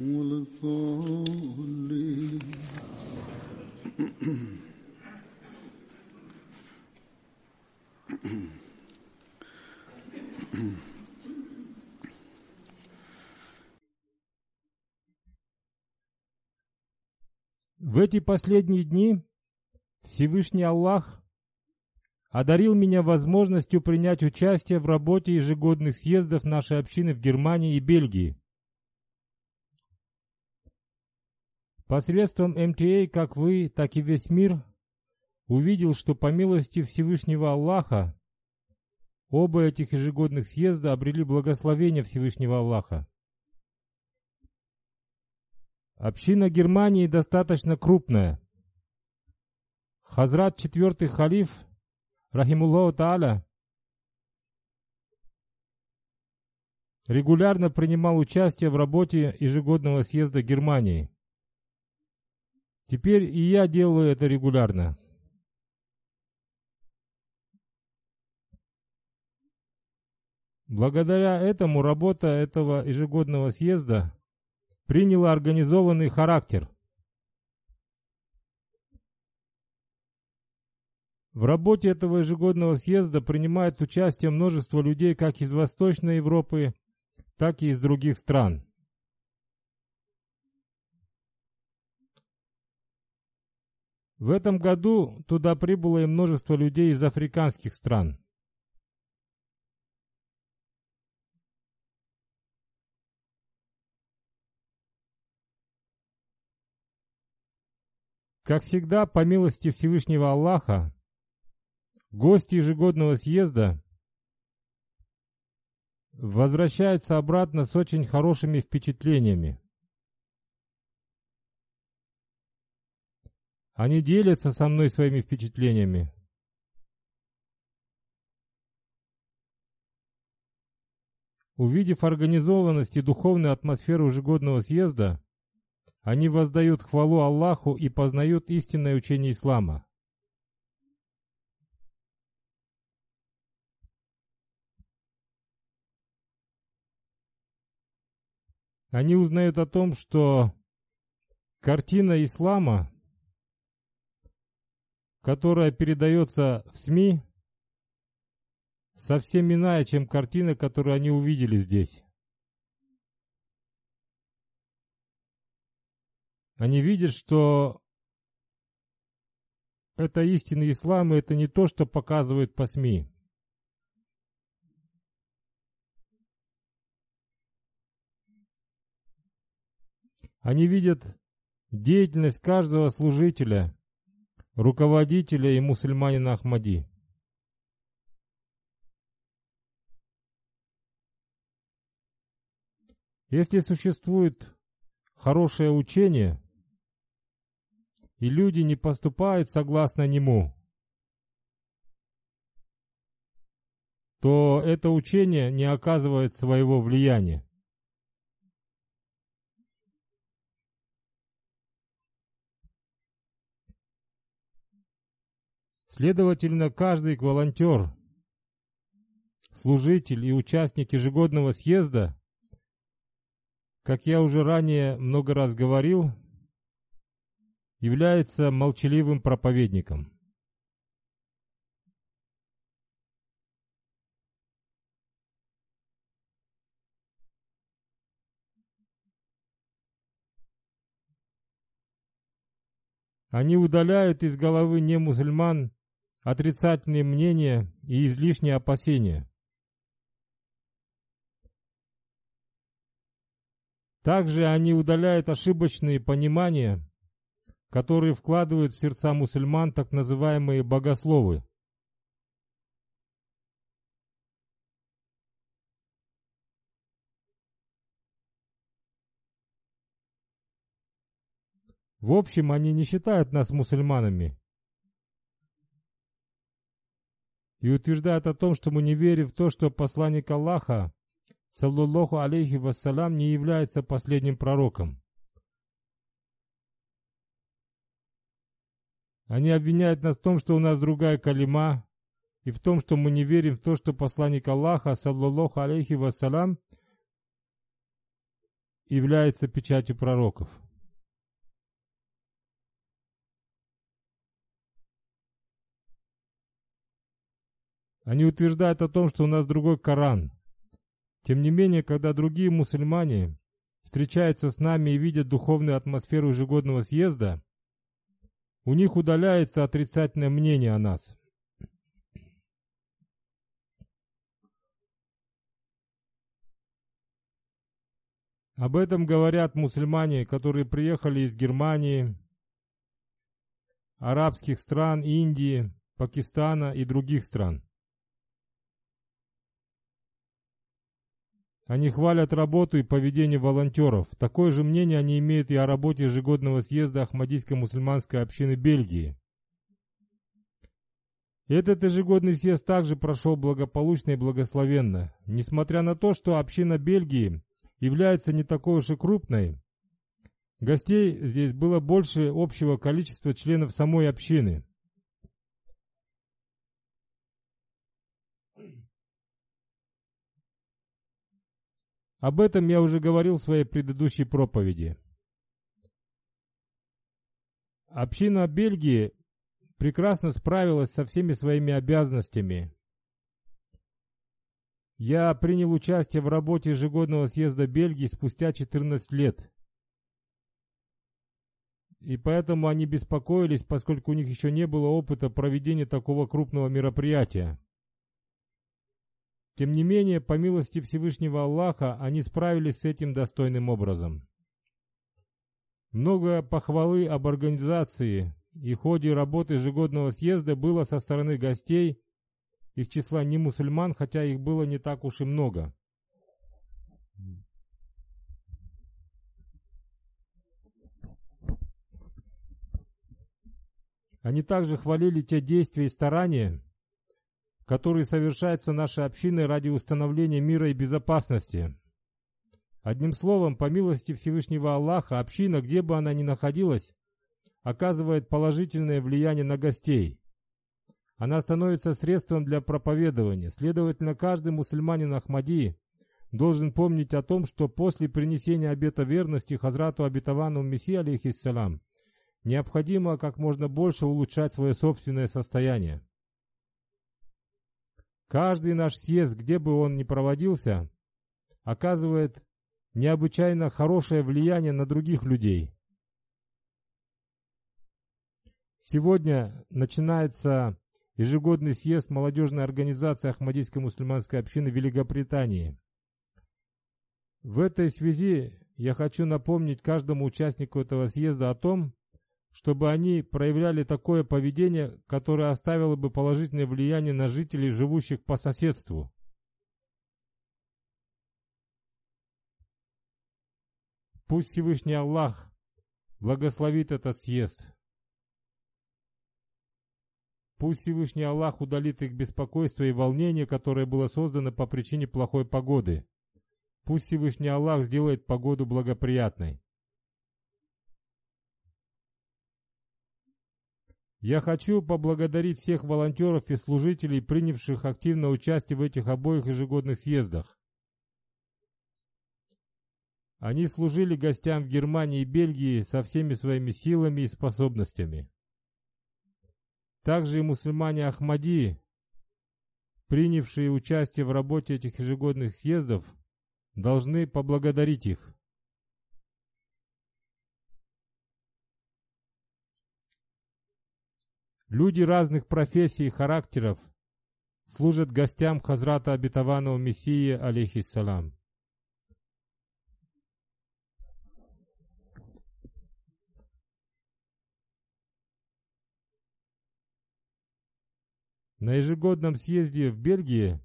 ولا الضالين В эти последние дни Всевышний Аллах одарил меня возможностью принять участие в работе ежегодных съездов нашей общины в Германии и Бельгии. Посредством МТА как вы, так и весь мир увидел, что по милости Всевышнего Аллаха оба этих ежегодных съезда обрели благословение Всевышнего Аллаха. Община Германии достаточно крупная. Хазрат четвертый халиф, Рахимуллаху Тааля, регулярно принимал участие в работе ежегодного съезда Германии. Теперь и я делаю это регулярно. Благодаря этому работа этого ежегодного съезда приняла организованный характер. В работе этого ежегодного съезда принимает участие множество людей как из Восточной Европы, так и из других стран. В этом году туда прибыло и множество людей из африканских стран. Как всегда, по милости Всевышнего Аллаха, гости ежегодного съезда возвращаются обратно с очень хорошими впечатлениями. Они делятся со мной своими впечатлениями. Увидев организованность и духовную атмосферу ежегодного съезда, они воздают хвалу Аллаху и познают истинное учение ислама. Они узнают о том, что картина ислама, которая передается в СМИ, совсем иная, чем картина, которую они увидели здесь. Они видят, что это истинный ислам, и это не то, что показывают по СМИ. Они видят деятельность каждого служителя, руководителя и мусульманина Ахмади. Если существует хорошее учение, и люди не поступают согласно нему, то это учение не оказывает своего влияния. Следовательно, каждый волонтер, служитель и участник ежегодного съезда, как я уже ранее много раз говорил, является молчаливым проповедником. Они удаляют из головы не мусульман отрицательные мнения и излишние опасения. Также они удаляют ошибочные понимания, которые вкладывают в сердца мусульман так называемые богословы. В общем, они не считают нас мусульманами, и утверждает о том, что мы не верим в то, что посланник Аллаха, саллаллаху алейхи вассалям, не является последним пророком. Они обвиняют нас в том, что у нас другая калима, и в том, что мы не верим в то, что посланник Аллаха, саллаллаху алейхи вассалям, является печатью пророков. Они утверждают о том, что у нас другой Коран. Тем не менее, когда другие мусульмане встречаются с нами и видят духовную атмосферу ежегодного съезда, у них удаляется отрицательное мнение о нас. Об этом говорят мусульмане, которые приехали из Германии, арабских стран, Индии, Пакистана и других стран. Они хвалят работу и поведение волонтеров. Такое же мнение они имеют и о работе ежегодного съезда Ахмадийской мусульманской общины Бельгии. Этот ежегодный съезд также прошел благополучно и благословенно. Несмотря на то, что община Бельгии является не такой уж и крупной, гостей здесь было больше общего количества членов самой общины. Об этом я уже говорил в своей предыдущей проповеди. Община Бельгии прекрасно справилась со всеми своими обязанностями. Я принял участие в работе ежегодного съезда Бельгии спустя 14 лет. И поэтому они беспокоились, поскольку у них еще не было опыта проведения такого крупного мероприятия. Тем не менее, по милости Всевышнего Аллаха, они справились с этим достойным образом. Много похвалы об организации и ходе работы ежегодного съезда было со стороны гостей из числа не мусульман, хотя их было не так уж и много. Они также хвалили те действия и старания, который совершается нашей общиной ради установления мира и безопасности. Одним словом, по милости Всевышнего Аллаха, община, где бы она ни находилась, оказывает положительное влияние на гостей. Она становится средством для проповедования. Следовательно, каждый мусульманин Ахмадии должен помнить о том, что после принесения обета верности Хазрату обетованному Мессии, алейхиссалам, необходимо как можно больше улучшать свое собственное состояние. Каждый наш съезд, где бы он ни проводился, оказывает необычайно хорошее влияние на других людей. Сегодня начинается ежегодный съезд молодежной организации Ахмадийской мусульманской общины Великобритании. В этой связи я хочу напомнить каждому участнику этого съезда о том, чтобы они проявляли такое поведение, которое оставило бы положительное влияние на жителей, живущих по соседству. Пусть Всевышний Аллах благословит этот съезд. Пусть Всевышний Аллах удалит их беспокойство и волнение, которое было создано по причине плохой погоды. Пусть Всевышний Аллах сделает погоду благоприятной. Я хочу поблагодарить всех волонтеров и служителей, принявших активное участие в этих обоих ежегодных съездах. Они служили гостям в Германии и Бельгии со всеми своими силами и способностями. Также и мусульмане Ахмади, принявшие участие в работе этих ежегодных съездов, должны поблагодарить их. Люди разных профессий и характеров служат гостям Хазрата Обетованного Мессии, алейхиссалам. На ежегодном съезде в Бельгии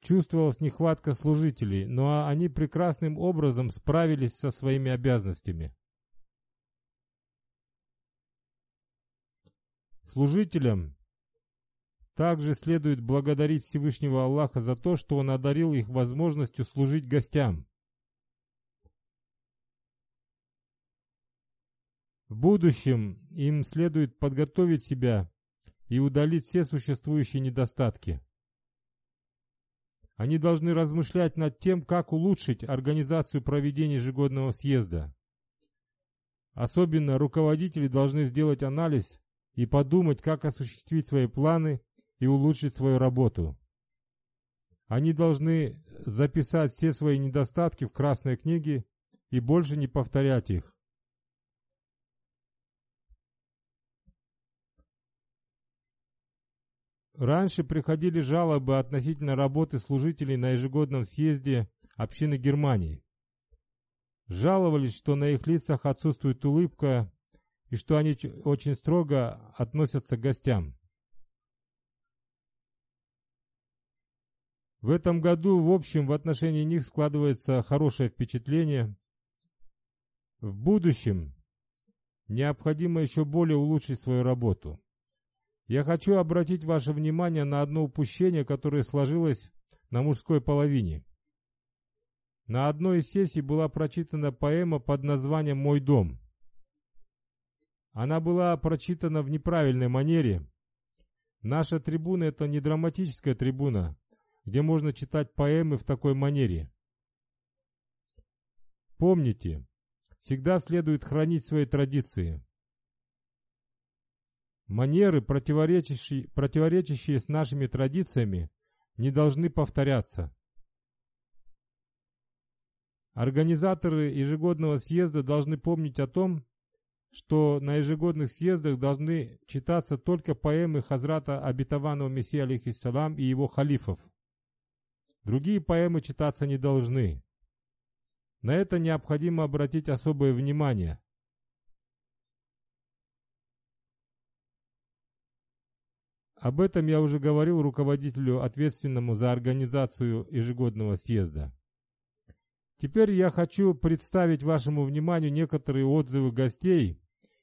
чувствовалась нехватка служителей, но они прекрасным образом справились со своими обязанностями. Служителям также следует благодарить Всевышнего Аллаха за то, что Он одарил их возможностью служить гостям. В будущем им следует подготовить себя и удалить все существующие недостатки. Они должны размышлять над тем, как улучшить организацию проведения ежегодного съезда. Особенно руководители должны сделать анализ и подумать, как осуществить свои планы и улучшить свою работу. Они должны записать все свои недостатки в Красной книге и больше не повторять их. Раньше приходили жалобы относительно работы служителей на ежегодном съезде общины Германии. Жаловались, что на их лицах отсутствует улыбка и что они очень строго относятся к гостям. В этом году, в общем, в отношении них складывается хорошее впечатление. В будущем необходимо еще более улучшить свою работу. Я хочу обратить ваше внимание на одно упущение, которое сложилось на мужской половине. На одной из сессий была прочитана поэма под названием «Мой дом». Она была прочитана в неправильной манере. Наша трибуна – это не драматическая трибуна, где можно читать поэмы в такой манере. Помните, всегда следует хранить свои традиции. Манеры, противоречащие, противоречащие с нашими традициями, не должны повторяться. Организаторы ежегодного съезда должны помнить о том, что на ежегодных съездах должны читаться только поэмы Хазрата Обетованного Мессии алейхиссалам и его халифов. Другие поэмы читаться не должны. На это необходимо обратить особое внимание. Об этом я уже говорил руководителю, ответственному за организацию ежегодного съезда. Теперь я хочу представить вашему вниманию некоторые отзывы гостей.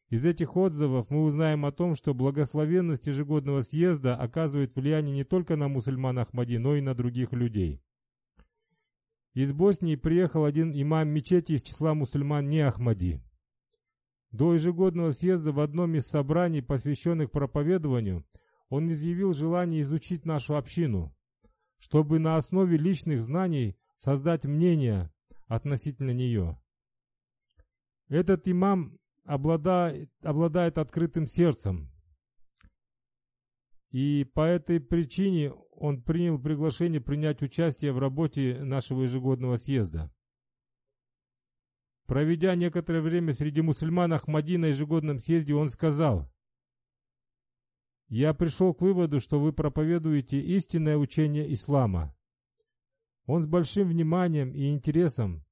Из этих отзывов мы узнаем о том, что благословенность ежегодного съезда оказывает влияние не только на мусульман Ахмади, но и на других людей. Из Боснии приехал один имам мечети из числа мусульман не Ахмади. До ежегодного съезда в одном из собраний, посвященных проповедованию, он изъявил желание изучить нашу общину, чтобы на основе личных знаний создать мнение относительно нее. Этот имам обладает, обладает открытым сердцем, и по этой причине он принял приглашение принять участие в работе нашего ежегодного съезда. Проведя некоторое время среди мусульман Ахмади на ежегодном съезде, он сказал, я пришел к выводу, что вы проповедуете истинное учение ислама. Он с большим вниманием и интересом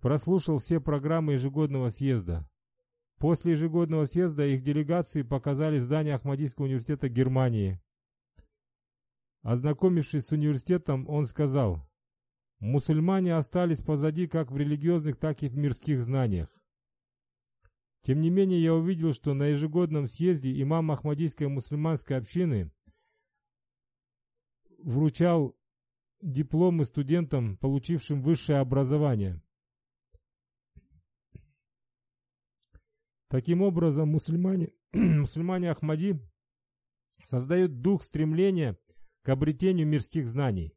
прослушал все программы ежегодного съезда. После ежегодного съезда их делегации показали здание Ахмадийского университета Германии. Ознакомившись с университетом, он сказал, «Мусульмане остались позади как в религиозных, так и в мирских знаниях. Тем не менее, я увидел, что на ежегодном съезде имам Ахмадийской мусульманской общины вручал дипломы студентам, получившим высшее образование. Таким образом, мусульмане, мусульмане Ахмади создают дух стремления к обретению мирских знаний.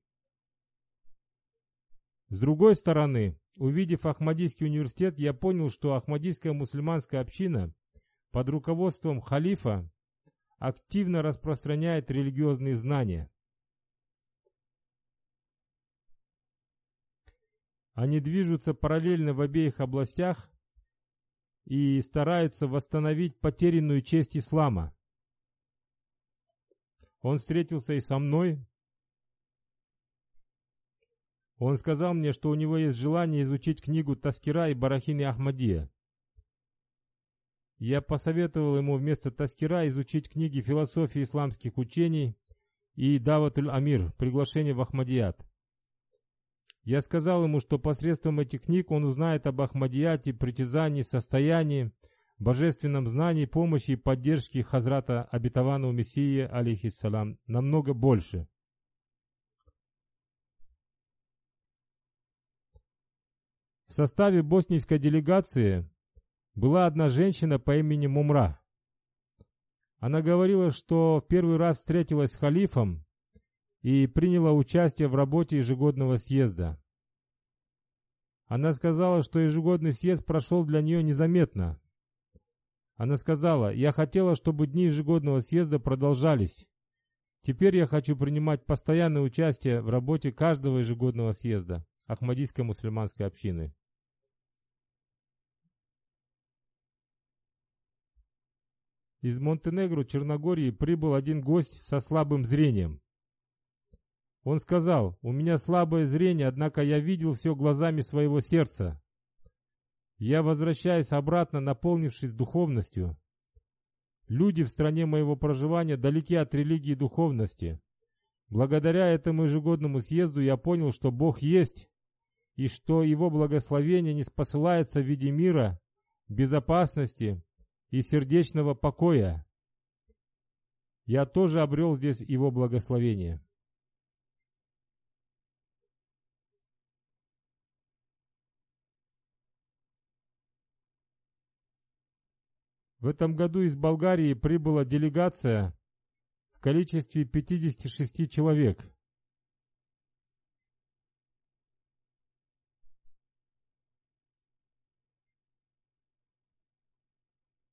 С другой стороны, увидев Ахмадийский университет, я понял, что Ахмадийская мусульманская община под руководством халифа активно распространяет религиозные знания. Они движутся параллельно в обеих областях и стараются восстановить потерянную честь ислама. Он встретился и со мной. Он сказал мне, что у него есть желание изучить книгу Таскира и Барахин и Ахмадия. Я посоветовал ему вместо Таскира изучить книги философии исламских учений и Даватуль Амир, приглашение в Ахмадият. Я сказал ему, что посредством этих книг он узнает об Ахмадияте, притязании, состоянии, божественном знании, помощи и поддержке Хазрата обетованного Мессии, алейхиссалам, намного больше. В составе боснийской делегации была одна женщина по имени Мумра. Она говорила, что в первый раз встретилась с халифом и приняла участие в работе ежегодного съезда. Она сказала, что ежегодный съезд прошел для нее незаметно. Она сказала, я хотела, чтобы дни ежегодного съезда продолжались. Теперь я хочу принимать постоянное участие в работе каждого ежегодного съезда Ахмадийской мусульманской общины. Из Монтенегро, Черногории, прибыл один гость со слабым зрением. Он сказал, у меня слабое зрение, однако я видел все глазами своего сердца. Я возвращаюсь обратно, наполнившись духовностью. Люди в стране моего проживания далеки от религии и духовности. Благодаря этому ежегодному съезду я понял, что Бог есть, и что Его благословение не спосылается в виде мира, безопасности и сердечного покоя. Я тоже обрел здесь Его благословение. В этом году из Болгарии прибыла делегация в количестве 56 человек.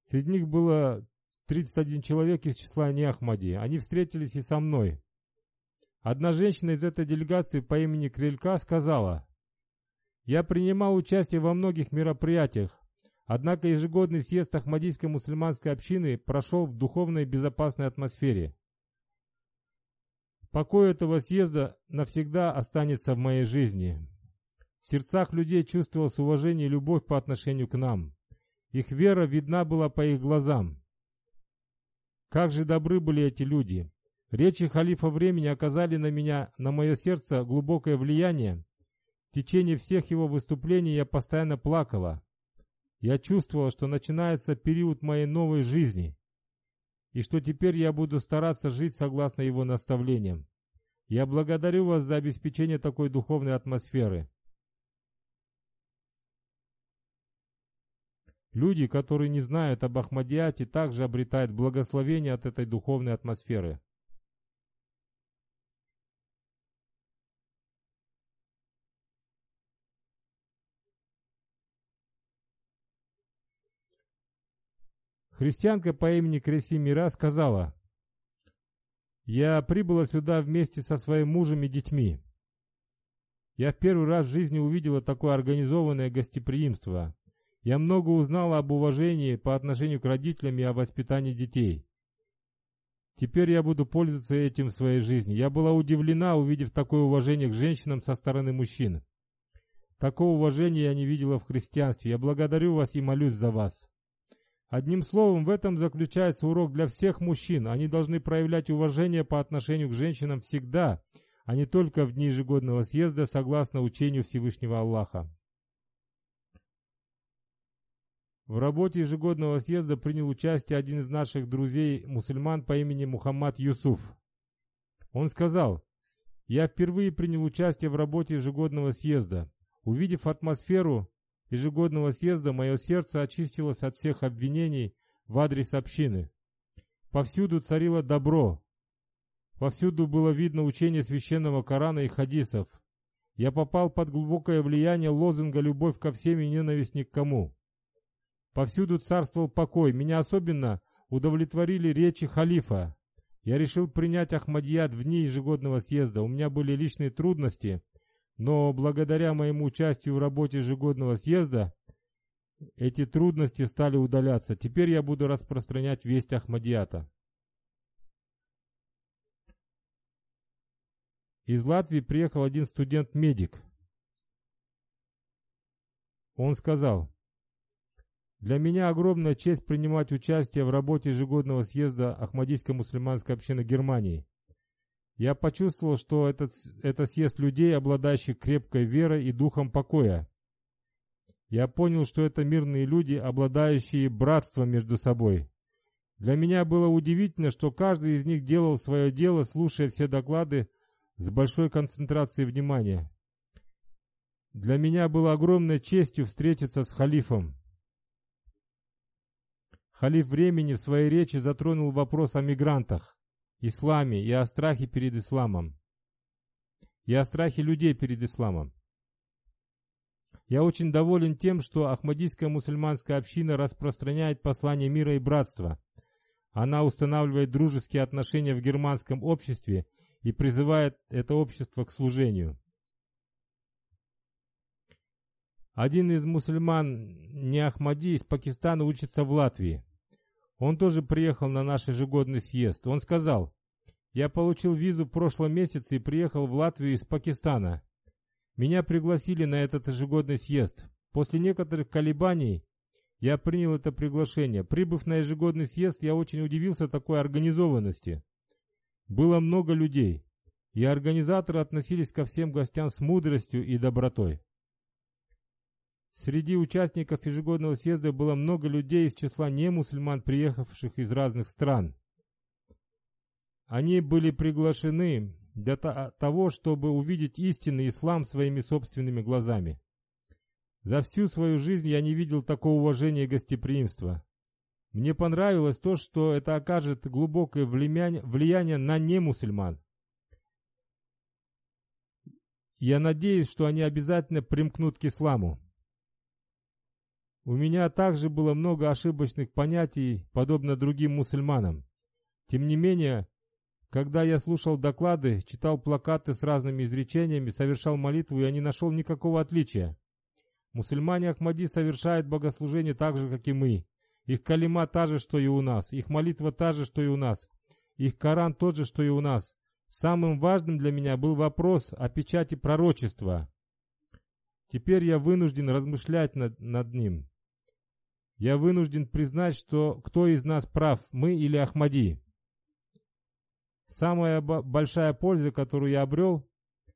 Среди них было 31 человек из числа Неахмади. Они встретились и со мной. Одна женщина из этой делегации по имени Крелька сказала, «Я принимал участие во многих мероприятиях, Однако ежегодный съезд Ахмадийской мусульманской общины прошел в духовной безопасной атмосфере. Покой этого съезда навсегда останется в моей жизни. В сердцах людей чувствовалось уважение и любовь по отношению к нам. Их вера видна была по их глазам. Как же добры были эти люди! Речи халифа времени оказали на меня, на мое сердце глубокое влияние. В течение всех его выступлений я постоянно плакала. Я чувствовал, что начинается период моей новой жизни, и что теперь я буду стараться жить согласно его наставлениям. Я благодарю вас за обеспечение такой духовной атмосферы. Люди, которые не знают об Ахмадиате, также обретают благословение от этой духовной атмосферы. Христианка по имени Креси Мира сказала, «Я прибыла сюда вместе со своим мужем и детьми. Я в первый раз в жизни увидела такое организованное гостеприимство. Я много узнала об уважении по отношению к родителям и о воспитании детей. Теперь я буду пользоваться этим в своей жизни. Я была удивлена, увидев такое уважение к женщинам со стороны мужчин. Такого уважения я не видела в христианстве. Я благодарю вас и молюсь за вас. Одним словом, в этом заключается урок для всех мужчин. Они должны проявлять уважение по отношению к женщинам всегда, а не только в дни ежегодного съезда, согласно учению Всевышнего Аллаха. В работе ежегодного съезда принял участие один из наших друзей-мусульман по имени Мухаммад Юсуф. Он сказал, «Я впервые принял участие в работе ежегодного съезда. Увидев атмосферу ежегодного съезда, мое сердце очистилось от всех обвинений в адрес общины. Повсюду царило добро. Повсюду было видно учение священного Корана и хадисов. Я попал под глубокое влияние лозунга «Любовь ко всем и ненависть ни к кому». Повсюду царствовал покой. Меня особенно удовлетворили речи халифа. Я решил принять Ахмадият в дни ежегодного съезда. У меня были личные трудности, но благодаря моему участию в работе ежегодного съезда эти трудности стали удаляться. Теперь я буду распространять весть Ахмадията. Из Латвии приехал один студент-медик. Он сказал, «Для меня огромная честь принимать участие в работе ежегодного съезда Ахмадийской мусульманской общины Германии. Я почувствовал, что этот, это съезд людей, обладающих крепкой верой и духом покоя. Я понял, что это мирные люди, обладающие братством между собой. Для меня было удивительно, что каждый из них делал свое дело, слушая все доклады с большой концентрацией внимания. Для меня было огромной честью встретиться с халифом. Халиф времени в своей речи затронул вопрос о мигрантах исламе и о страхе перед исламом. И о страхе людей перед исламом. Я очень доволен тем, что Ахмадийская мусульманская община распространяет послание мира и братства. Она устанавливает дружеские отношения в германском обществе и призывает это общество к служению. Один из мусульман, не Ахмади, из Пакистана учится в Латвии. Он тоже приехал на наш ежегодный съезд. Он сказал, «Я получил визу в прошлом месяце и приехал в Латвию из Пакистана. Меня пригласили на этот ежегодный съезд. После некоторых колебаний я принял это приглашение. Прибыв на ежегодный съезд, я очень удивился такой организованности. Было много людей, и организаторы относились ко всем гостям с мудростью и добротой. Среди участников ежегодного съезда было много людей из числа немусульман, приехавших из разных стран. Они были приглашены для того, чтобы увидеть истинный ислам своими собственными глазами. За всю свою жизнь я не видел такого уважения и гостеприимства. Мне понравилось то, что это окажет глубокое влияние на немусульман. Я надеюсь, что они обязательно примкнут к исламу. У меня также было много ошибочных понятий, подобно другим мусульманам. Тем не менее, когда я слушал доклады, читал плакаты с разными изречениями, совершал молитву, я не нашел никакого отличия. Мусульмане Ахмади совершают богослужение так же, как и мы. Их калима та же, что и у нас. Их молитва та же, что и у нас. Их Коран тот же, что и у нас. Самым важным для меня был вопрос о печати пророчества. Теперь я вынужден размышлять над, над ним. Я вынужден признать, что кто из нас прав, мы или Ахмади. Самая большая польза, которую я обрел,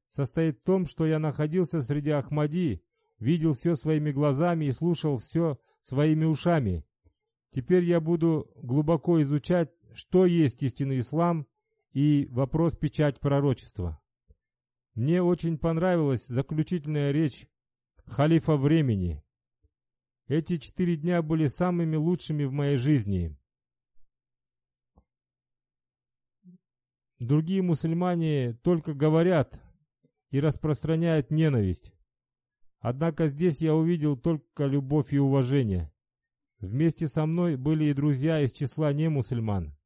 состоит в том, что я находился среди Ахмади, видел все своими глазами и слушал все своими ушами. Теперь я буду глубоко изучать, что есть истинный ислам и вопрос печать пророчества. Мне очень понравилась заключительная речь халифа времени. Эти четыре дня были самыми лучшими в моей жизни. Другие мусульмане только говорят и распространяют ненависть. Однако здесь я увидел только любовь и уважение. Вместе со мной были и друзья из числа немусульман.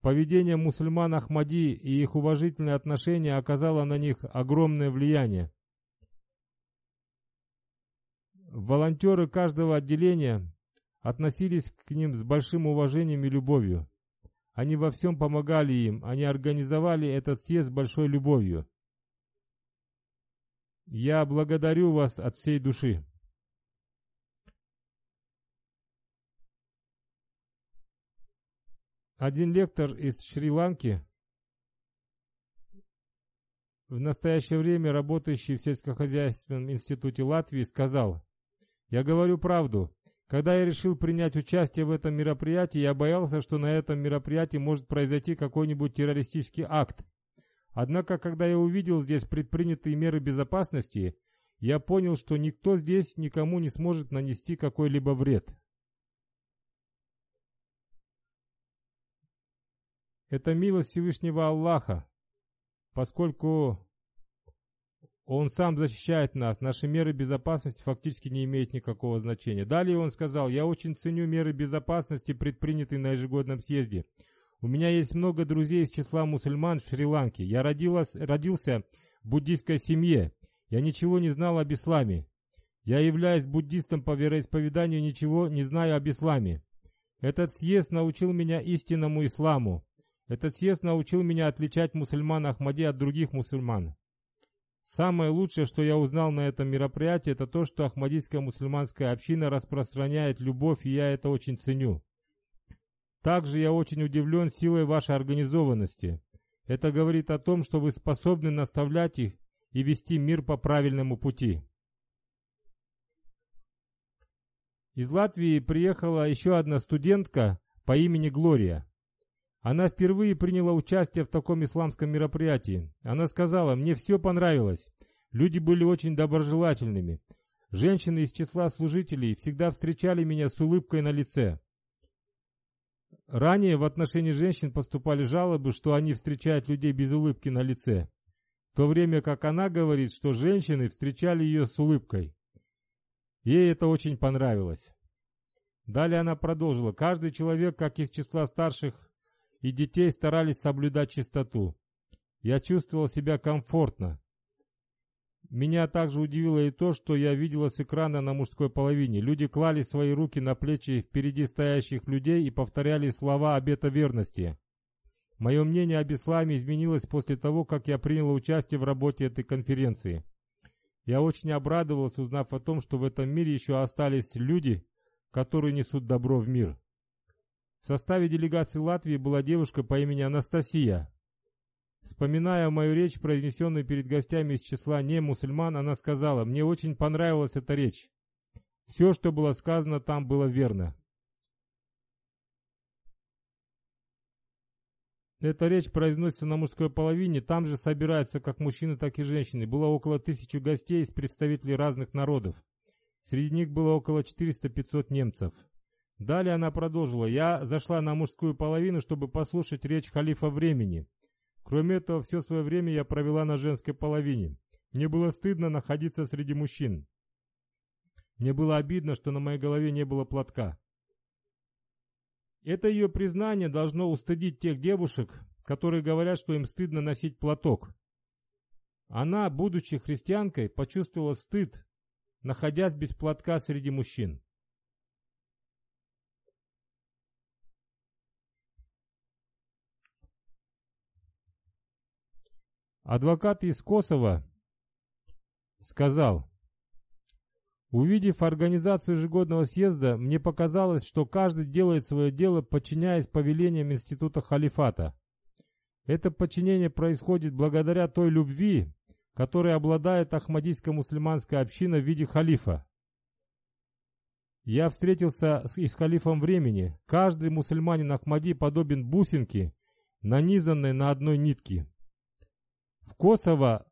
Поведение мусульман Ахмади и их уважительное отношение оказало на них огромное влияние. Волонтеры каждого отделения относились к ним с большим уважением и любовью. Они во всем помогали им, они организовали этот съезд с большой любовью. Я благодарю вас от всей души. Один лектор из Шри-Ланки, в настоящее время работающий в сельскохозяйственном институте Латвии, сказал – «Я говорю правду. Когда я решил принять участие в этом мероприятии, я боялся, что на этом мероприятии может произойти какой-нибудь террористический акт. Однако, когда я увидел здесь предпринятые меры безопасности, я понял, что никто здесь никому не сможет нанести какой-либо вред. Это милость Всевышнего Аллаха, поскольку он сам защищает нас, наши меры безопасности фактически не имеют никакого значения. Далее он сказал, я очень ценю меры безопасности, предпринятые на ежегодном съезде. У меня есть много друзей из числа мусульман в Шри-Ланке. Я родилась, родился в буддийской семье. Я ничего не знал об исламе. Я являюсь буддистом по вероисповеданию, ничего не знаю об исламе. Этот съезд научил меня истинному исламу. Этот съезд научил меня отличать мусульман Ахмади от других мусульман. Самое лучшее, что я узнал на этом мероприятии, это то, что Ахмадийская мусульманская община распространяет любовь, и я это очень ценю. Также я очень удивлен силой вашей организованности. Это говорит о том, что вы способны наставлять их и вести мир по правильному пути. Из Латвии приехала еще одна студентка по имени Глория. Она впервые приняла участие в таком исламском мероприятии. Она сказала, мне все понравилось. Люди были очень доброжелательными. Женщины из числа служителей всегда встречали меня с улыбкой на лице. Ранее в отношении женщин поступали жалобы, что они встречают людей без улыбки на лице, в то время как она говорит, что женщины встречали ее с улыбкой. Ей это очень понравилось. Далее она продолжила. Каждый человек, как из числа старших и детей старались соблюдать чистоту. Я чувствовал себя комфортно. Меня также удивило и то, что я видела с экрана на мужской половине. Люди клали свои руки на плечи впереди стоящих людей и повторяли слова обета верности. Мое мнение об исламе изменилось после того, как я принял участие в работе этой конференции. Я очень обрадовался, узнав о том, что в этом мире еще остались люди, которые несут добро в мир. В составе делегации Латвии была девушка по имени Анастасия. Вспоминая мою речь, произнесенную перед гостями из числа не мусульман, она сказала, «Мне очень понравилась эта речь. Все, что было сказано там, было верно». Эта речь произносится на мужской половине, там же собираются как мужчины, так и женщины. Было около тысячи гостей из представителей разных народов. Среди них было около 400-500 немцев. Далее она продолжила. «Я зашла на мужскую половину, чтобы послушать речь халифа времени. Кроме этого, все свое время я провела на женской половине. Мне было стыдно находиться среди мужчин. Мне было обидно, что на моей голове не было платка. Это ее признание должно устыдить тех девушек, которые говорят, что им стыдно носить платок. Она, будучи христианкой, почувствовала стыд, находясь без платка среди мужчин. Адвокат из Косово сказал, Увидев организацию ежегодного съезда, мне показалось, что каждый делает свое дело, подчиняясь повелениям института халифата. Это подчинение происходит благодаря той любви, которой обладает ахмадийская мусульманская община в виде халифа. Я встретился с, и с халифом времени. Каждый мусульманин Ахмади подобен бусинке, нанизанной на одной нитке. Косово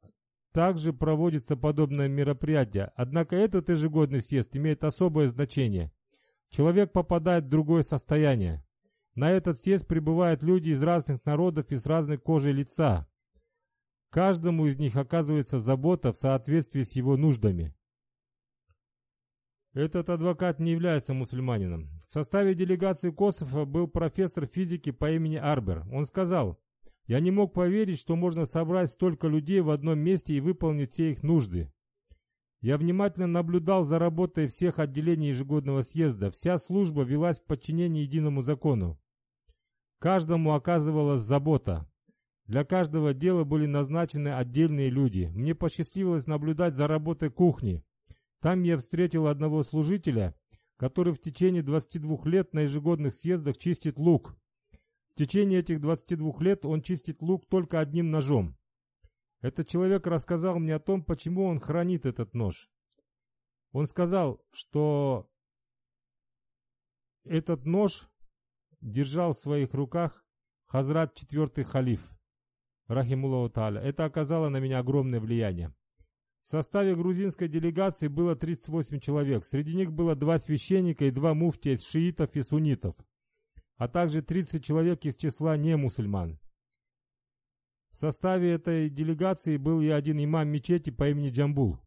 также проводится подобное мероприятие, однако этот ежегодный съезд имеет особое значение. Человек попадает в другое состояние. На этот съезд прибывают люди из разных народов и с разной кожей лица. Каждому из них оказывается забота в соответствии с его нуждами. Этот адвокат не является мусульманином. В составе делегации Косово был профессор физики по имени Арбер. Он сказал, я не мог поверить, что можно собрать столько людей в одном месте и выполнить все их нужды. Я внимательно наблюдал за работой всех отделений ежегодного съезда. Вся служба велась в подчинении единому закону. Каждому оказывалась забота. Для каждого дела были назначены отдельные люди. Мне посчастливилось наблюдать за работой кухни. Там я встретил одного служителя, который в течение 22 лет на ежегодных съездах чистит лук. Течение этих 22 лет он чистит лук только одним ножом. Этот человек рассказал мне о том, почему он хранит этот нож. Он сказал, что этот нож держал в своих руках Хазрат четвертый халиф, Рахимуллаху Тааля. Это оказало на меня огромное влияние. В составе грузинской делегации было 38 человек. Среди них было два священника и два муфтия из шиитов и суннитов, а также 30 человек из числа немусульман. В составе этой делегации был и один имам мечети по имени Джамбул.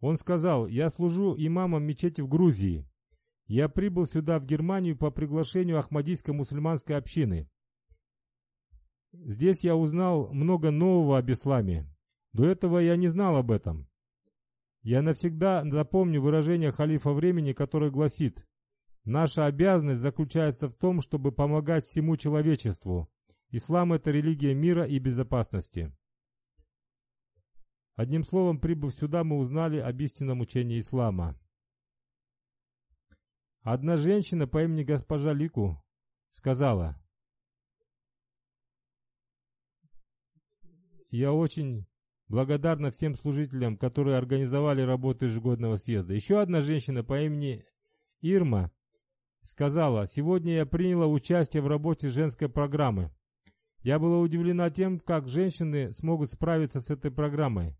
Он сказал, я служу имамом мечети в Грузии. Я прибыл сюда, в Германию, по приглашению Ахмадийской мусульманской общины. Здесь я узнал много нового об исламе. До этого я не знал об этом. Я навсегда запомню выражение халифа времени, которое гласит «Наша обязанность заключается в том, чтобы помогать всему человечеству. Ислам – это религия мира и безопасности». Одним словом, прибыв сюда, мы узнали об истинном учении ислама. Одна женщина по имени госпожа Лику сказала, «Я очень благодарна всем служителям, которые организовали работу ежегодного съезда. Еще одна женщина по имени Ирма сказала, «Сегодня я приняла участие в работе женской программы. Я была удивлена тем, как женщины смогут справиться с этой программой.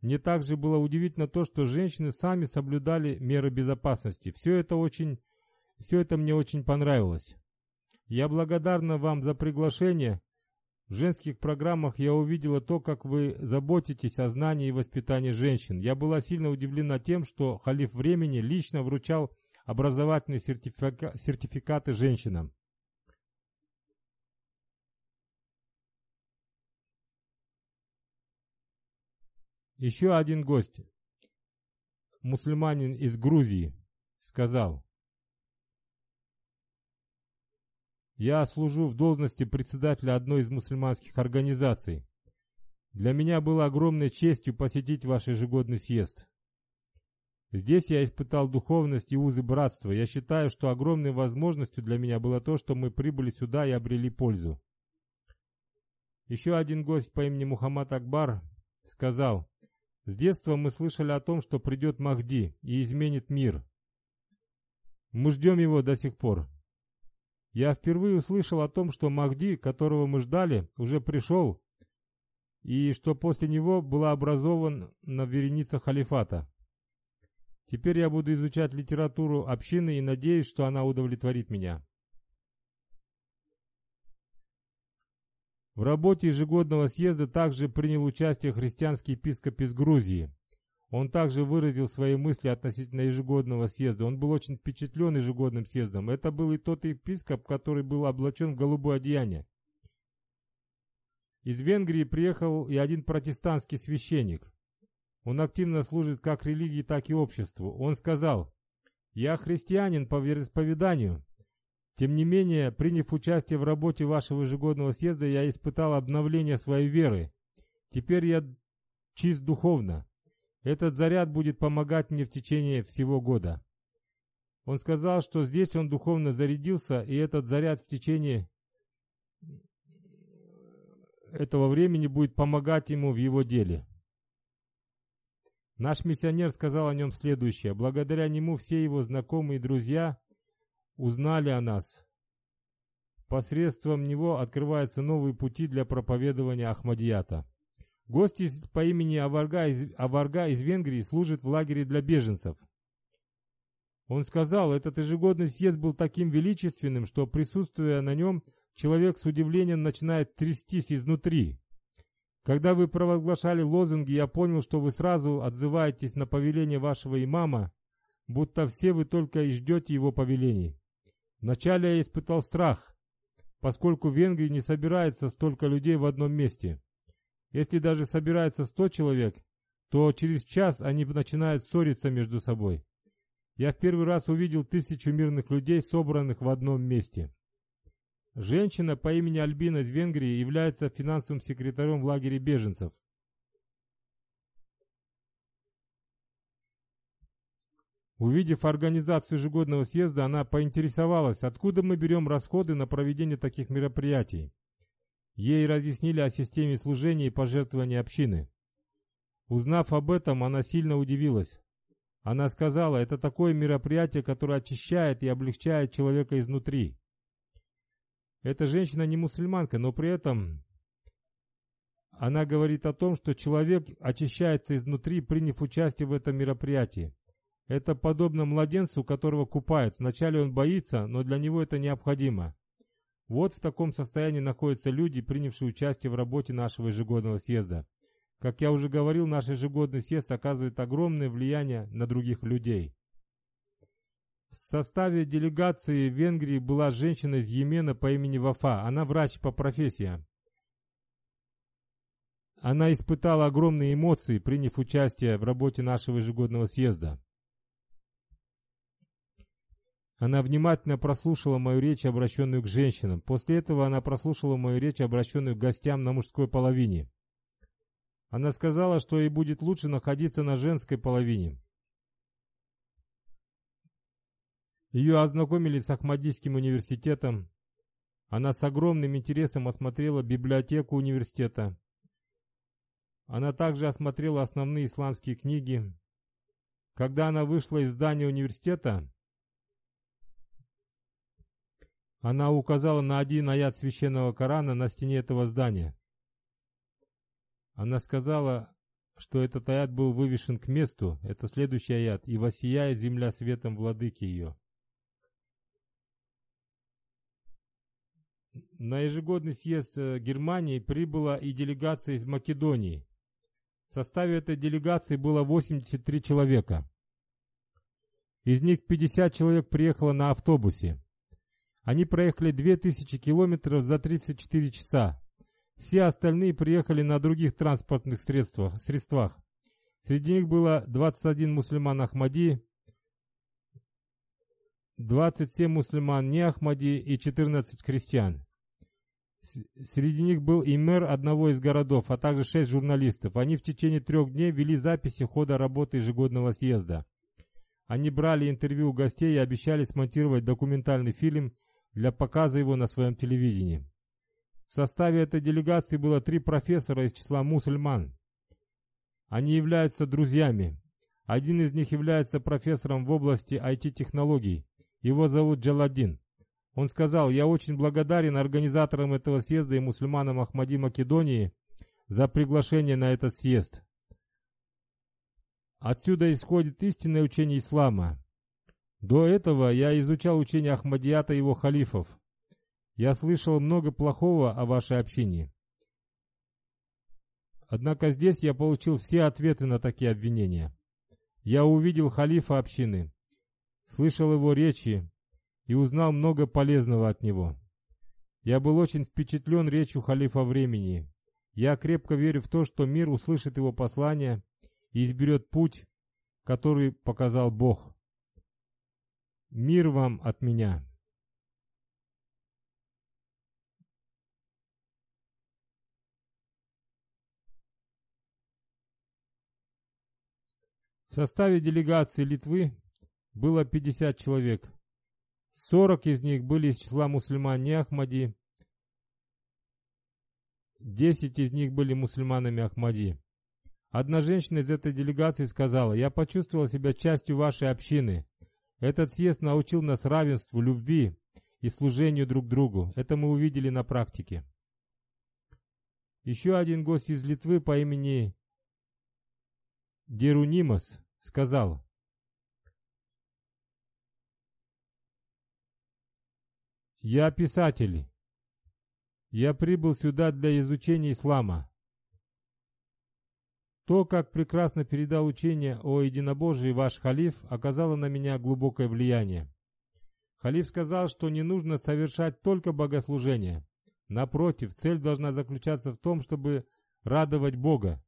Мне также было удивительно то, что женщины сами соблюдали меры безопасности. Все это очень, все это мне очень понравилось. Я благодарна вам за приглашение. В женских программах я увидела то, как вы заботитесь о знании и воспитании женщин. Я была сильно удивлена тем, что халиф времени лично вручал образовательные сертифика сертификаты женщинам. Еще один гость, мусульманин из Грузии, сказал, «Я служу в должности председателя одной из мусульманских организаций. Для меня было огромной честью посетить ваш ежегодный съезд. Здесь я испытал духовность и узы братства. Я считаю, что огромной возможностью для меня было то, что мы прибыли сюда и обрели пользу. Еще один гость по имени Мухаммад Акбар сказал, с детства мы слышали о том, что придет Махди и изменит мир. Мы ждем его до сих пор. Я впервые услышал о том, что Махди, которого мы ждали, уже пришел, и что после него была образована вереница халифата. Теперь я буду изучать литературу общины и надеюсь, что она удовлетворит меня. В работе ежегодного съезда также принял участие христианский епископ из Грузии. Он также выразил свои мысли относительно ежегодного съезда. Он был очень впечатлен ежегодным съездом. Это был и тот епископ, который был облачен в голубое одеяние. Из Венгрии приехал и один протестантский священник. Он активно служит как религии, так и обществу. Он сказал, «Я христианин по вероисповеданию, тем не менее, приняв участие в работе вашего ежегодного съезда, я испытал обновление своей веры. Теперь я чист духовно. Этот заряд будет помогать мне в течение всего года. Он сказал, что здесь он духовно зарядился, и этот заряд в течение этого времени будет помогать ему в его деле. Наш миссионер сказал о нем следующее. Благодаря нему все его знакомые и друзья узнали о нас. Посредством него открываются новые пути для проповедования Ахмадията. Гость по имени Аварга из, Аварга из Венгрии служит в лагере для беженцев. Он сказал, этот ежегодный съезд был таким величественным, что, присутствуя на нем, человек с удивлением начинает трястись изнутри. Когда вы провозглашали лозунги, я понял, что вы сразу отзываетесь на повеление вашего имама, будто все вы только и ждете его повелений. Вначале я испытал страх, поскольку в Венгрии не собирается столько людей в одном месте. Если даже собирается сто человек, то через час они начинают ссориться между собой. Я в первый раз увидел тысячу мирных людей, собранных в одном месте. Женщина по имени Альбина из Венгрии является финансовым секретарем в лагере беженцев. Увидев организацию ежегодного съезда, она поинтересовалась, откуда мы берем расходы на проведение таких мероприятий. Ей разъяснили о системе служения и пожертвований общины. Узнав об этом, она сильно удивилась. Она сказала, это такое мероприятие, которое очищает и облегчает человека изнутри. Эта женщина не мусульманка, но при этом она говорит о том, что человек очищается изнутри, приняв участие в этом мероприятии. Это подобно младенцу, которого купают. Вначале он боится, но для него это необходимо. Вот в таком состоянии находятся люди, принявшие участие в работе нашего ежегодного съезда. Как я уже говорил, наш ежегодный съезд оказывает огромное влияние на других людей. В составе делегации Венгрии была женщина из Йемена по имени Вафа. Она врач по профессии. Она испытала огромные эмоции, приняв участие в работе нашего ежегодного съезда. Она внимательно прослушала мою речь, обращенную к женщинам. После этого она прослушала мою речь, обращенную к гостям на мужской половине. Она сказала, что ей будет лучше находиться на женской половине. Ее ознакомили с Ахмадийским университетом. Она с огромным интересом осмотрела библиотеку университета. Она также осмотрела основные исламские книги. Когда она вышла из здания университета, она указала на один аят священного Корана на стене этого здания. Она сказала, что этот аят был вывешен к месту, это следующий аят, «И воссияет земля светом владыки ее». На ежегодный съезд э, Германии прибыла и делегация из Македонии. В составе этой делегации было 83 человека. Из них 50 человек приехало на автобусе. Они проехали 2000 километров за 34 часа. Все остальные приехали на других транспортных средствах. средствах. Среди них было 21 мусульман Ахмади, 27 мусульман не Ахмади и 14 христиан. Среди них был и мэр одного из городов, а также шесть журналистов. Они в течение трех дней вели записи хода работы ежегодного съезда. Они брали интервью у гостей и обещали смонтировать документальный фильм для показа его на своем телевидении. В составе этой делегации было три профессора из числа мусульман. Они являются друзьями. Один из них является профессором в области IT-технологий. Его зовут Джаладин. Он сказал, я очень благодарен организаторам этого съезда и мусульманам Ахмади Македонии за приглашение на этот съезд. Отсюда исходит истинное учение ислама. До этого я изучал учение Ахмадията и его халифов. Я слышал много плохого о вашей общине. Однако здесь я получил все ответы на такие обвинения. Я увидел халифа общины, слышал его речи, и узнал много полезного от него. Я был очень впечатлен речью халифа времени. Я крепко верю в то, что мир услышит его послание и изберет путь, который показал Бог. Мир вам от меня. В составе делегации Литвы было 50 человек. Сорок из них были из числа мусульман не Ахмади. Десять из них были мусульманами Ахмади. Одна женщина из этой делегации сказала, «Я почувствовала себя частью вашей общины. Этот съезд научил нас равенству, любви и служению друг другу. Это мы увидели на практике». Еще один гость из Литвы по имени Дерунимас сказал, Я писатель. Я прибыл сюда для изучения ислама. То, как прекрасно передал учение о единобожии ваш халиф, оказало на меня глубокое влияние. Халиф сказал, что не нужно совершать только богослужение. Напротив, цель должна заключаться в том, чтобы радовать Бога.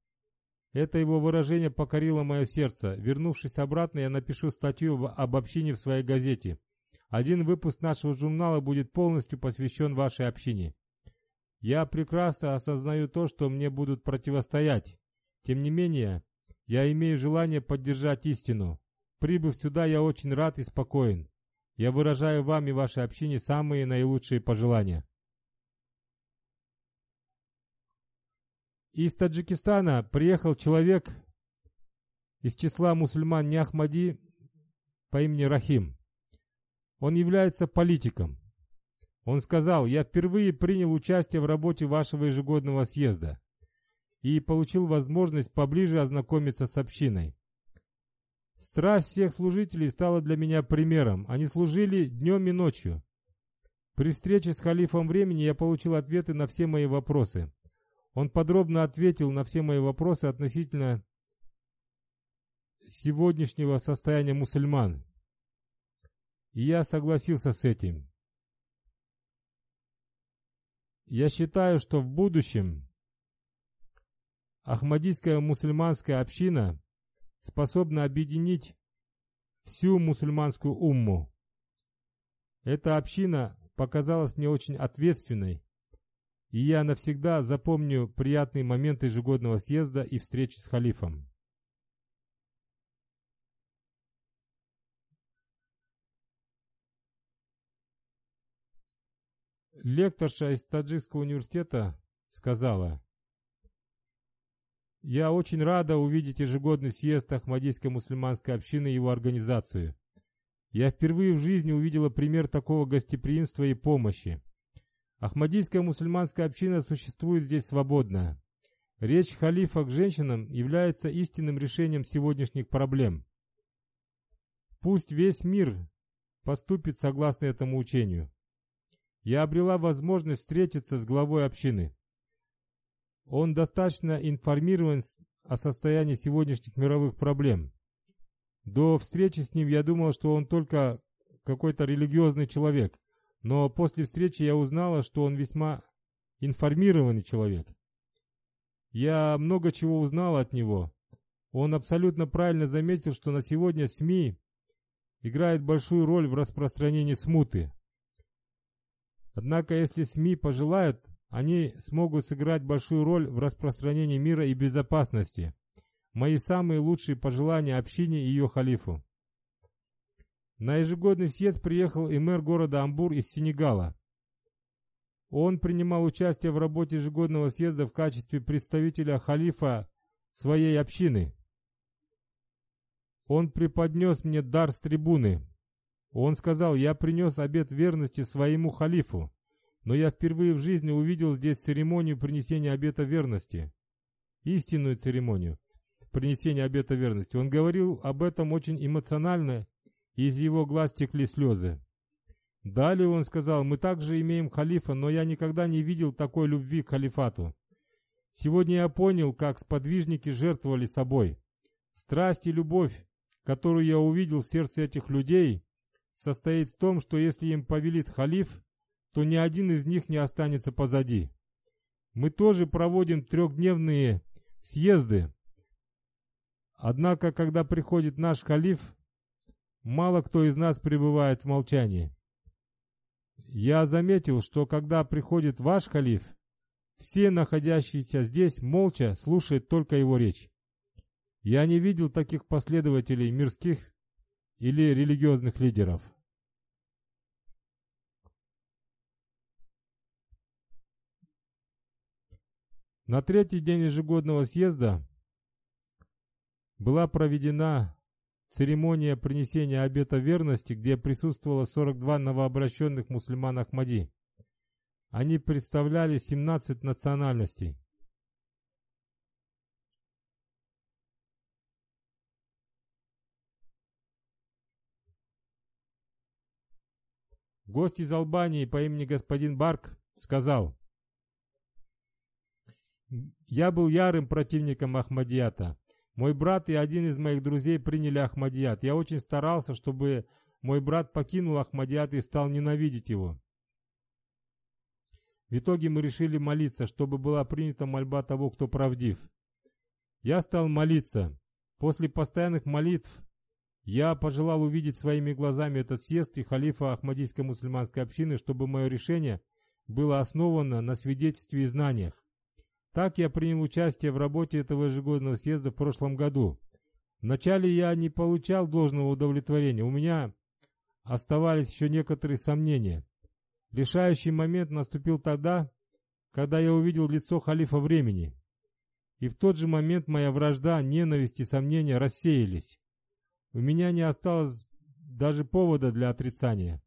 Это его выражение покорило мое сердце. Вернувшись обратно, я напишу статью об общине в своей газете – один выпуск нашего журнала будет полностью посвящен вашей общине. Я прекрасно осознаю то, что мне будут противостоять. Тем не менее, я имею желание поддержать истину. Прибыв сюда, я очень рад и спокоен. Я выражаю вам и вашей общине самые наилучшие пожелания. Из Таджикистана приехал человек из числа мусульман Няхмади по имени Рахим. Он является политиком. Он сказал, я впервые принял участие в работе вашего ежегодного съезда и получил возможность поближе ознакомиться с общиной. Страсть всех служителей стала для меня примером. Они служили днем и ночью. При встрече с халифом времени я получил ответы на все мои вопросы. Он подробно ответил на все мои вопросы относительно сегодняшнего состояния мусульман. И я согласился с этим. Я считаю, что в будущем Ахмадийская мусульманская община способна объединить всю мусульманскую умму. Эта община показалась мне очень ответственной, и я навсегда запомню приятные моменты ежегодного съезда и встречи с халифом. Лекторша из Таджикского университета сказала, «Я очень рада увидеть ежегодный съезд Ахмадийской мусульманской общины и его организацию. Я впервые в жизни увидела пример такого гостеприимства и помощи. Ахмадийская мусульманская община существует здесь свободно. Речь халифа к женщинам является истинным решением сегодняшних проблем. Пусть весь мир поступит согласно этому учению я обрела возможность встретиться с главой общины. Он достаточно информирован о состоянии сегодняшних мировых проблем. До встречи с ним я думал, что он только какой-то религиозный человек, но после встречи я узнала, что он весьма информированный человек. Я много чего узнала от него. Он абсолютно правильно заметил, что на сегодня СМИ играет большую роль в распространении смуты. Однако, если СМИ пожелают, они смогут сыграть большую роль в распространении мира и безопасности. Мои самые лучшие пожелания общине и ее халифу. На ежегодный съезд приехал и мэр города Амбур из Сенегала. Он принимал участие в работе ежегодного съезда в качестве представителя халифа своей общины. Он преподнес мне дар с трибуны, он сказал, я принес обет верности своему халифу, но я впервые в жизни увидел здесь церемонию принесения обета верности. Истинную церемонию принесения обета верности. Он говорил об этом очень эмоционально, и из его глаз текли слезы. Далее он сказал, мы также имеем халифа, но я никогда не видел такой любви к халифату. Сегодня я понял, как сподвижники жертвовали собой. Страсть и любовь, которую я увидел в сердце этих людей, состоит в том, что если им повелит халиф, то ни один из них не останется позади. Мы тоже проводим трехдневные съезды. Однако, когда приходит наш халиф, мало кто из нас пребывает в молчании. Я заметил, что когда приходит ваш халиф, все находящиеся здесь молча слушают только его речь. Я не видел таких последователей мирских или религиозных лидеров. На третий день ежегодного съезда была проведена церемония принесения обета верности, где присутствовало 42 новообращенных мусульман Ахмади. Они представляли 17 национальностей. Гость из Албании по имени господин Барк сказал, «Я был ярым противником Ахмадията. Мой брат и один из моих друзей приняли Ахмадият. Я очень старался, чтобы мой брат покинул Ахмадият и стал ненавидеть его. В итоге мы решили молиться, чтобы была принята мольба того, кто правдив. Я стал молиться. После постоянных молитв я пожелал увидеть своими глазами этот съезд и халифа Ахмадийской мусульманской общины, чтобы мое решение было основано на свидетельстве и знаниях. Так я принял участие в работе этого ежегодного съезда в прошлом году. Вначале я не получал должного удовлетворения, у меня оставались еще некоторые сомнения. Решающий момент наступил тогда, когда я увидел лицо халифа времени. И в тот же момент моя вражда, ненависть и сомнения рассеялись. У меня не осталось даже повода для отрицания.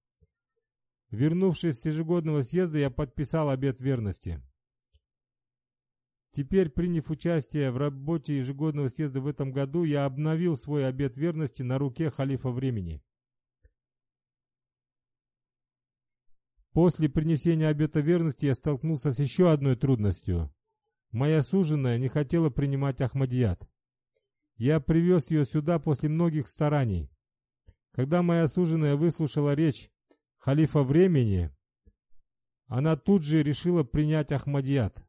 Вернувшись с ежегодного съезда, я подписал обет верности. Теперь, приняв участие в работе ежегодного съезда в этом году, я обновил свой обет верности на руке халифа времени. После принесения обета верности я столкнулся с еще одной трудностью. Моя суженая не хотела принимать Ахмадият. Я привез ее сюда после многих стараний. Когда моя суженая выслушала речь халифа времени, она тут же решила принять Ахмадият.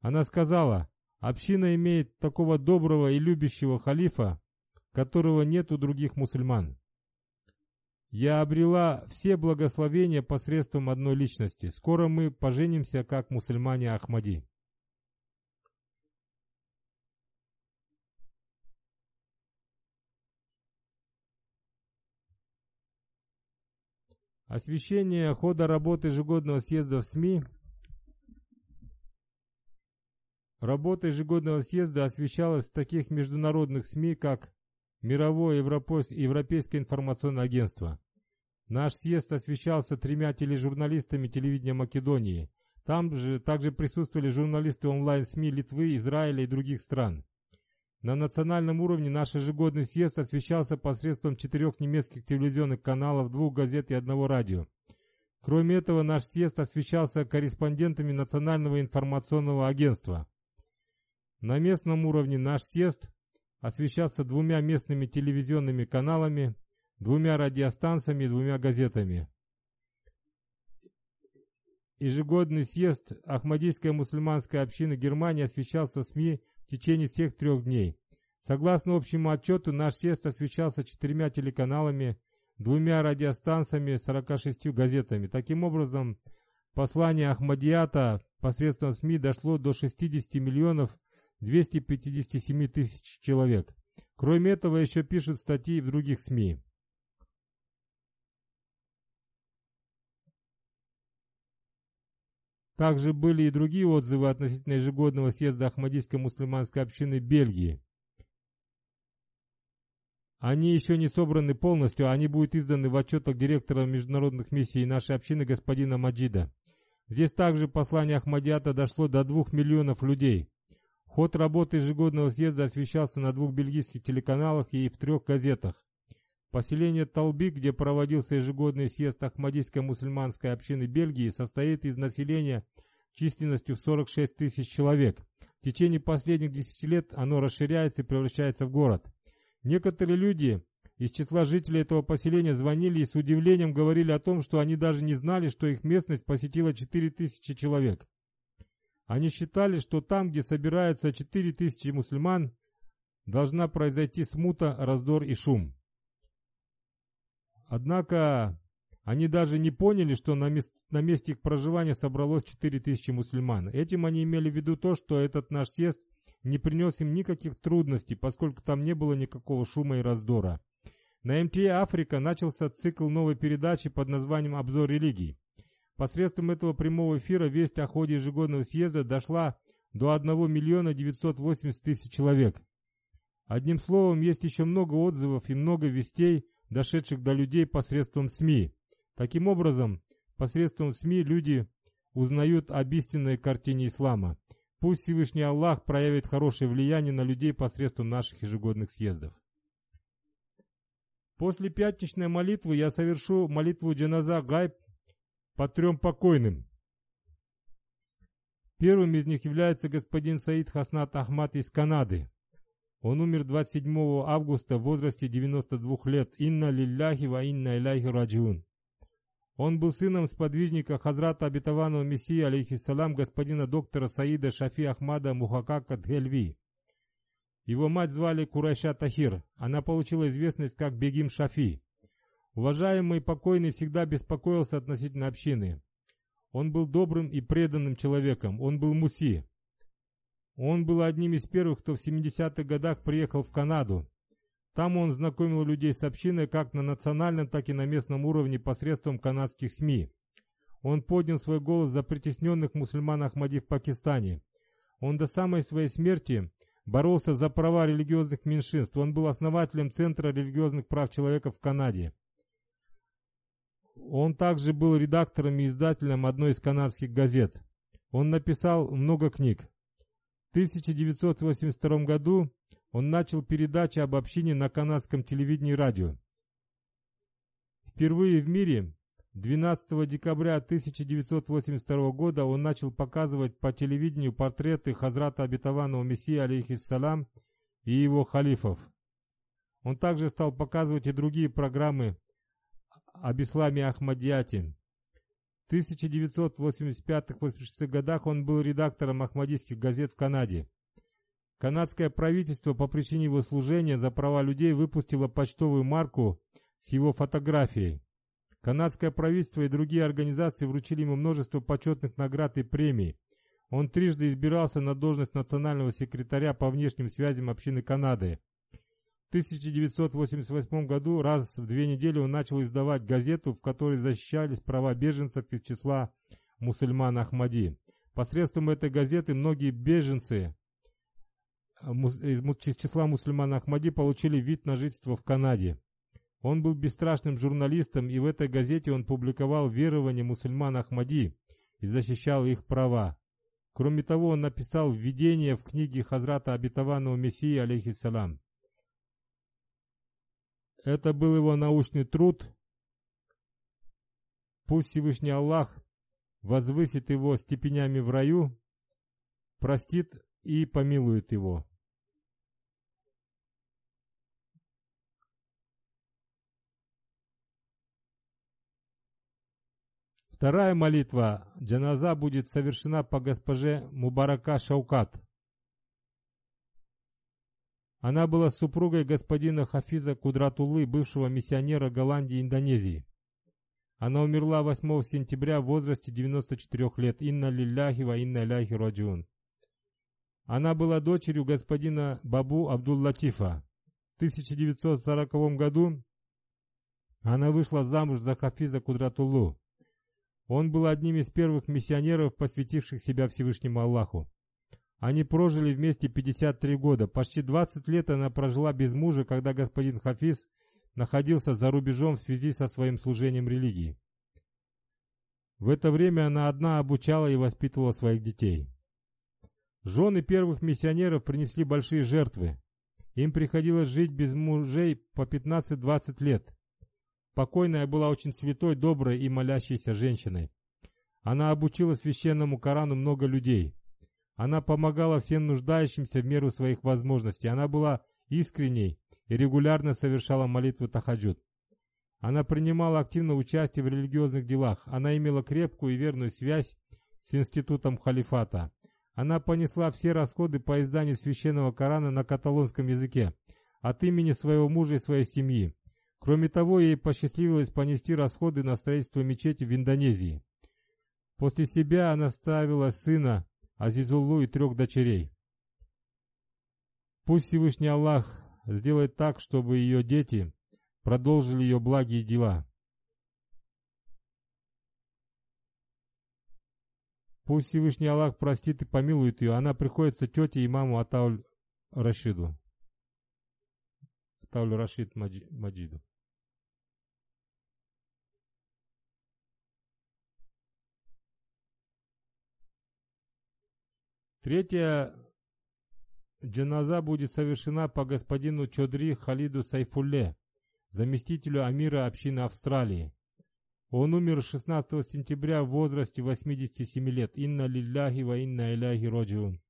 Она сказала, община имеет такого доброго и любящего халифа, которого нет у других мусульман. Я обрела все благословения посредством одной личности. Скоро мы поженимся, как мусульмане Ахмади. Освещение хода работы ежегодного съезда в СМИ Работа ежегодного съезда освещалась в таких международных СМИ, как Мировое Европейское информационное агентство. Наш съезд освещался тремя тележурналистами телевидения Македонии. Там же также присутствовали журналисты онлайн-СМИ Литвы, Израиля и других стран. На национальном уровне наш ежегодный съезд освещался посредством четырех немецких телевизионных каналов, двух газет и одного радио. Кроме этого, наш съезд освещался корреспондентами Национального информационного агентства. На местном уровне наш съезд освещался двумя местными телевизионными каналами, двумя радиостанциями и двумя газетами. Ежегодный съезд Ахмадийской мусульманской общины Германии освещался СМИ в течение всех трех дней. Согласно общему отчету, наш съезд освещался четырьмя телеканалами, двумя радиостанциями, 46 газетами. Таким образом, послание Ахмадията посредством СМИ дошло до 60 миллионов 257 тысяч человек. Кроме этого, еще пишут статьи в других СМИ. Также были и другие отзывы относительно ежегодного съезда Ахмадийской мусульманской общины Бельгии. Они еще не собраны полностью, а они будут изданы в отчетах директора международных миссий нашей общины господина Маджида. Здесь также послание Ахмадията дошло до двух миллионов людей. Ход работы ежегодного съезда освещался на двух бельгийских телеканалах и в трех газетах. Поселение Талби, где проводился ежегодный съезд Ахмадийской мусульманской общины Бельгии, состоит из населения численностью в 46 тысяч человек. В течение последних 10 лет оно расширяется и превращается в город. Некоторые люди из числа жителей этого поселения звонили и с удивлением говорили о том, что они даже не знали, что их местность посетила 4 тысячи человек. Они считали, что там, где собирается 4 тысячи мусульман, должна произойти смута, раздор и шум. Однако они даже не поняли, что на, мест, на месте их проживания собралось 4000 мусульман. Этим они имели в виду то, что этот наш съезд не принес им никаких трудностей, поскольку там не было никакого шума и раздора. На МТА «Африка» начался цикл новой передачи под названием «Обзор религий». Посредством этого прямого эфира весть о ходе ежегодного съезда дошла до 1 миллиона 980 тысяч человек. Одним словом, есть еще много отзывов и много вестей, дошедших до людей посредством СМИ. Таким образом, посредством СМИ люди узнают об истинной картине ислама. Пусть Всевышний Аллах проявит хорошее влияние на людей посредством наших ежегодных съездов. После пятничной молитвы я совершу молитву джаназа гайб по трем покойным. Первым из них является господин Саид Хаснат Ахмад из Канады. Он умер 27 августа в возрасте 92 лет. Инна лилляхи ва инна иляхи раджиун. Он был сыном сподвижника Хазрата обетованного Мессии, алейхиссалам, господина доктора Саида Шафи Ахмада Мухакака Дхельви. Его мать звали Курайша Тахир. Она получила известность как Бегим Шафи. Уважаемый покойный всегда беспокоился относительно общины. Он был добрым и преданным человеком. Он был муси. Он был одним из первых, кто в 70-х годах приехал в Канаду. Там он знакомил людей с общиной как на национальном, так и на местном уровне посредством канадских СМИ. Он поднял свой голос за притесненных мусульман Ахмади в Пакистане. Он до самой своей смерти боролся за права религиозных меньшинств. Он был основателем Центра религиозных прав человека в Канаде. Он также был редактором и издателем одной из канадских газет. Он написал много книг. В 1982 году он начал передачи об общине на канадском телевидении и радио. Впервые в мире 12 декабря 1982 года он начал показывать по телевидению портреты Хазрата Обетованного Мессии, алейхиссалам, и его халифов. Он также стал показывать и другие программы об исламе Ахмадияте. В 1985-86 годах он был редактором ахмадийских газет в Канаде. Канадское правительство по причине его служения за права людей выпустило почтовую марку с его фотографией. Канадское правительство и другие организации вручили ему множество почетных наград и премий. Он трижды избирался на должность национального секретаря по внешним связям общины Канады. В 1988 году раз в две недели он начал издавать газету, в которой защищались права беженцев из числа мусульман Ахмади. Посредством этой газеты многие беженцы э, из числа мусульман Ахмади получили вид на жительство в Канаде. Он был бесстрашным журналистом, и в этой газете он публиковал верования мусульман Ахмади и защищал их права. Кроме того, он написал введение в книги Хазрата Обетованного Мессии, алейхиссалам. Это был его научный труд. Пусть Всевышний Аллах возвысит его степенями в раю, простит и помилует его. Вторая молитва джаназа будет совершена по госпоже Мубарака Шаукат. Она была супругой господина Хафиза Кудратулы, бывшего миссионера Голландии и Индонезии. Она умерла 8 сентября в возрасте 94 лет. Инна лилляхи ва инна ляхи раджун. Она была дочерью господина Бабу Абдул-Латифа. В 1940 году она вышла замуж за Хафиза Кудратулу. Он был одним из первых миссионеров, посвятивших себя Всевышнему Аллаху. Они прожили вместе 53 года. Почти 20 лет она прожила без мужа, когда господин Хафиз находился за рубежом в связи со своим служением религии. В это время она одна обучала и воспитывала своих детей. Жены первых миссионеров принесли большие жертвы. Им приходилось жить без мужей по 15-20 лет. Покойная была очень святой, доброй и молящейся женщиной. Она обучила священному Корану много людей. Она помогала всем нуждающимся в меру своих возможностей. Она была искренней и регулярно совершала молитву Тахаджуд. Она принимала активное участие в религиозных делах. Она имела крепкую и верную связь с институтом халифата. Она понесла все расходы по изданию священного Корана на каталонском языке от имени своего мужа и своей семьи. Кроме того, ей посчастливилось понести расходы на строительство мечети в Индонезии. После себя она ставила сына Азизуллу и трех дочерей. Пусть Всевышний Аллах сделает так, чтобы ее дети продолжили ее благие дела. Пусть Всевышний Аллах простит и помилует ее. Она приходится тете и маму Атауль Рашиду. Атауль Рашид Маджиду. Третья джаназа будет совершена по господину Чодри Халиду Сайфулле, заместителю амира общины Австралии. Он умер 16 сентября в возрасте 87 лет. Инна лилляхи ва инна иляхи роджиун.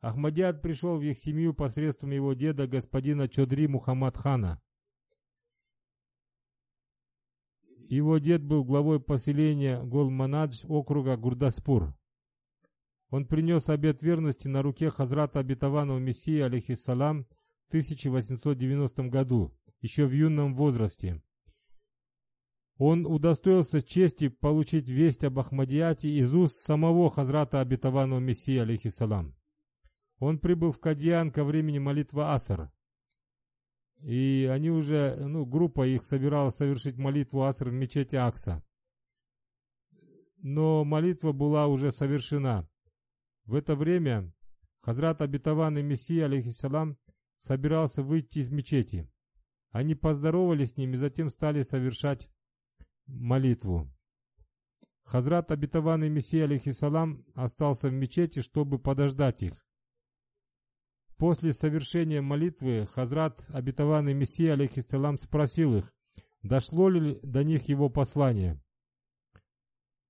Ахмадиад пришел в их семью посредством его деда, господина Чодри Мухаммад Хана. Его дед был главой поселения Голманадж округа Гурдаспур. Он принес обет верности на руке Хазрата Обетованного Мессии, алейхиссалам, в 1890 году, еще в юном возрасте. Он удостоился чести получить весть об Ахмадияте из уст самого Хазрата Обетованного Мессии, алейхиссалам. Он прибыл в Кадьян ко времени молитвы Асар. И они уже, ну, группа их собиралась совершить молитву Аср в мечети Акса. Но молитва была уже совершена. В это время Хазрат и Мессия, алейхиссалам, собирался выйти из мечети. Они поздоровались с ним и затем стали совершать молитву. Хазрат и Мессия, алейхиссалам, остался в мечети, чтобы подождать их. После совершения молитвы Хазрат и Мессия, алейхиссалам, спросил их, дошло ли до них его послание.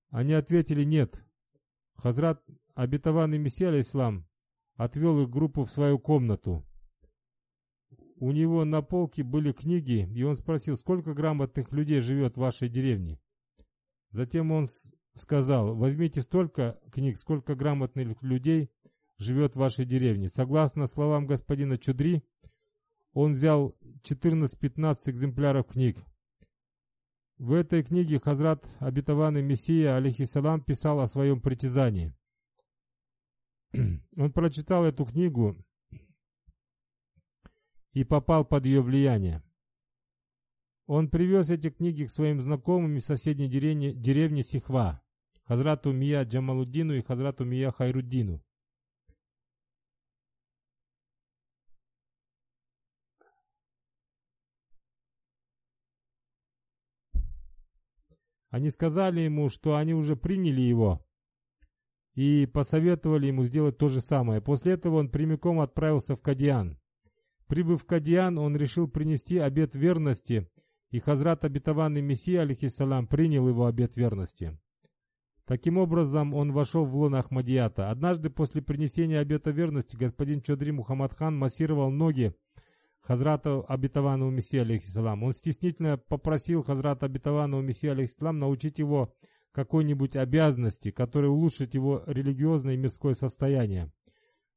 Они ответили «нет». Хазрат И Мессия, алейхиссалам, отвел их группу в свою комнату. У него на полке были книги, и он спросил, сколько грамотных людей живет в вашей деревне. Затем он сказал, возьмите столько книг, сколько грамотных людей живет в вашей деревне. Согласно словам господина Чудри, он взял 14-15 экземпляров книг. В этой книге Хазрат Обетованный Мессия, алейхиссалам, писал о своем притязании. Он прочитал эту книгу и попал под ее влияние. Он привез эти книги к своим знакомым из соседней деревни, деревни Сихва, Хазрату Мия Джамалуддину и Хазрату Мия Хайруддину. Они сказали ему, что они уже приняли его и посоветовали ему сделать то же самое. После этого он прямиком отправился в Кадиан. Прибыв в Кадиан, он решил принести обет верности, и Хазрат обетованный Мессия, алейхиссалам, принял его обет верности. Таким образом, он вошел в лон Ахмадията. Однажды после принесения обета верности господин Чодри Мухаммад хан массировал ноги Хазрата обетованного Мессия, алейхиссалам. Он стеснительно попросил Хазрата обетованного Мессия, алейхиссалам, научить его какой-нибудь обязанности, которая улучшит его религиозное и мирское состояние.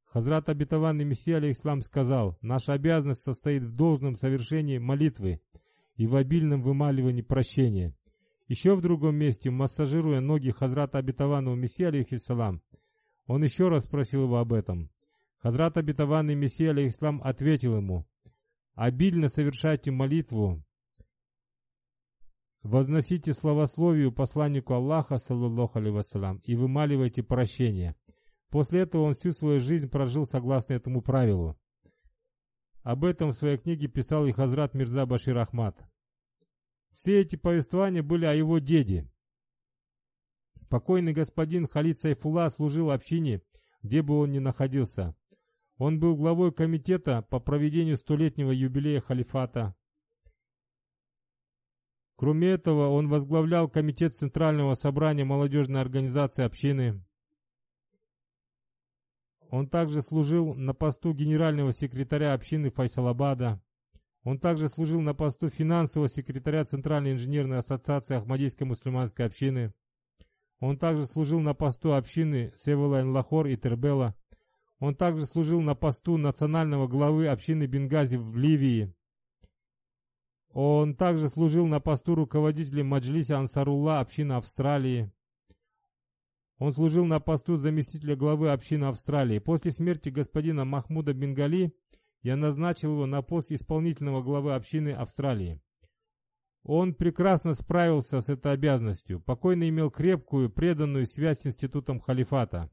Хазрат обетованный Мессия, алейхиссалам, сказал, «Наша обязанность состоит в должном совершении молитвы и в обильном вымаливании прощения». Еще в другом месте, массажируя ноги Хазрата обетованного Мессия, алейхиссалам, он еще раз спросил его об этом. Хазрат обетованный Мессия, алейхиссалам, ответил ему, Обильно совершайте молитву. Возносите славословию посланнику Аллаха, саллаллаху алейhi и вымаливайте прощение. После этого он всю свою жизнь прожил согласно этому правилу. Об этом в своей книге писал и Хазрат Мирза Башир Ахмад. Все эти повествования были о его деде. Покойный господин Халид Сайфула служил общине, где бы он ни находился. Он был главой комитета по проведению столетнего юбилея халифата. Кроме этого, он возглавлял комитет Центрального собрания молодежной организации общины. Он также служил на посту генерального секретаря общины Файсалабада. Он также служил на посту финансового секретаря Центральной инженерной ассоциации Ахмадийской мусульманской общины. Он также служил на посту общины Севелайн Лахор и Тербела. Он также служил на посту национального главы общины Бенгази в Ливии. Он также служил на посту руководителя Маджлиса Ансарулла общины Австралии. Он служил на посту заместителя главы общины Австралии. После смерти господина Махмуда Бенгали я назначил его на пост исполнительного главы общины Австралии. Он прекрасно справился с этой обязанностью. Покойный имел крепкую, преданную связь с институтом халифата.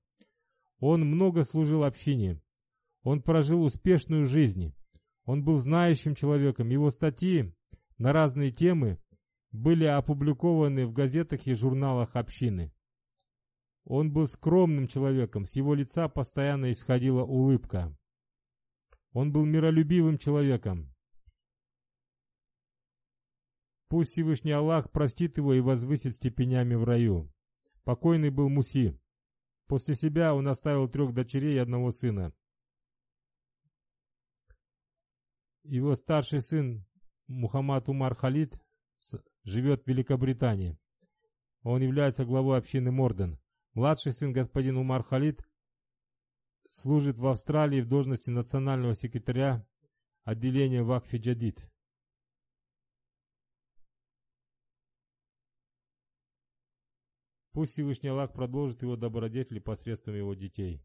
Он много служил общине. Он прожил успешную жизнь. Он был знающим человеком. Его статьи на разные темы были опубликованы в газетах и журналах общины. Он был скромным человеком, с его лица постоянно исходила улыбка. Он был миролюбивым человеком. Пусть Всевышний Аллах простит его и возвысит степенями в раю. Покойный был Муси. После себя он оставил трех дочерей и одного сына. Его старший сын Мухаммад Умар Халид живет в Великобритании. Он является главой общины Морден. Младший сын господин Умар Халид служит в Австралии в должности национального секретаря отделения Вакфи Джадид. Пусть Всевышний Аллах продолжит его добродетели посредством его детей.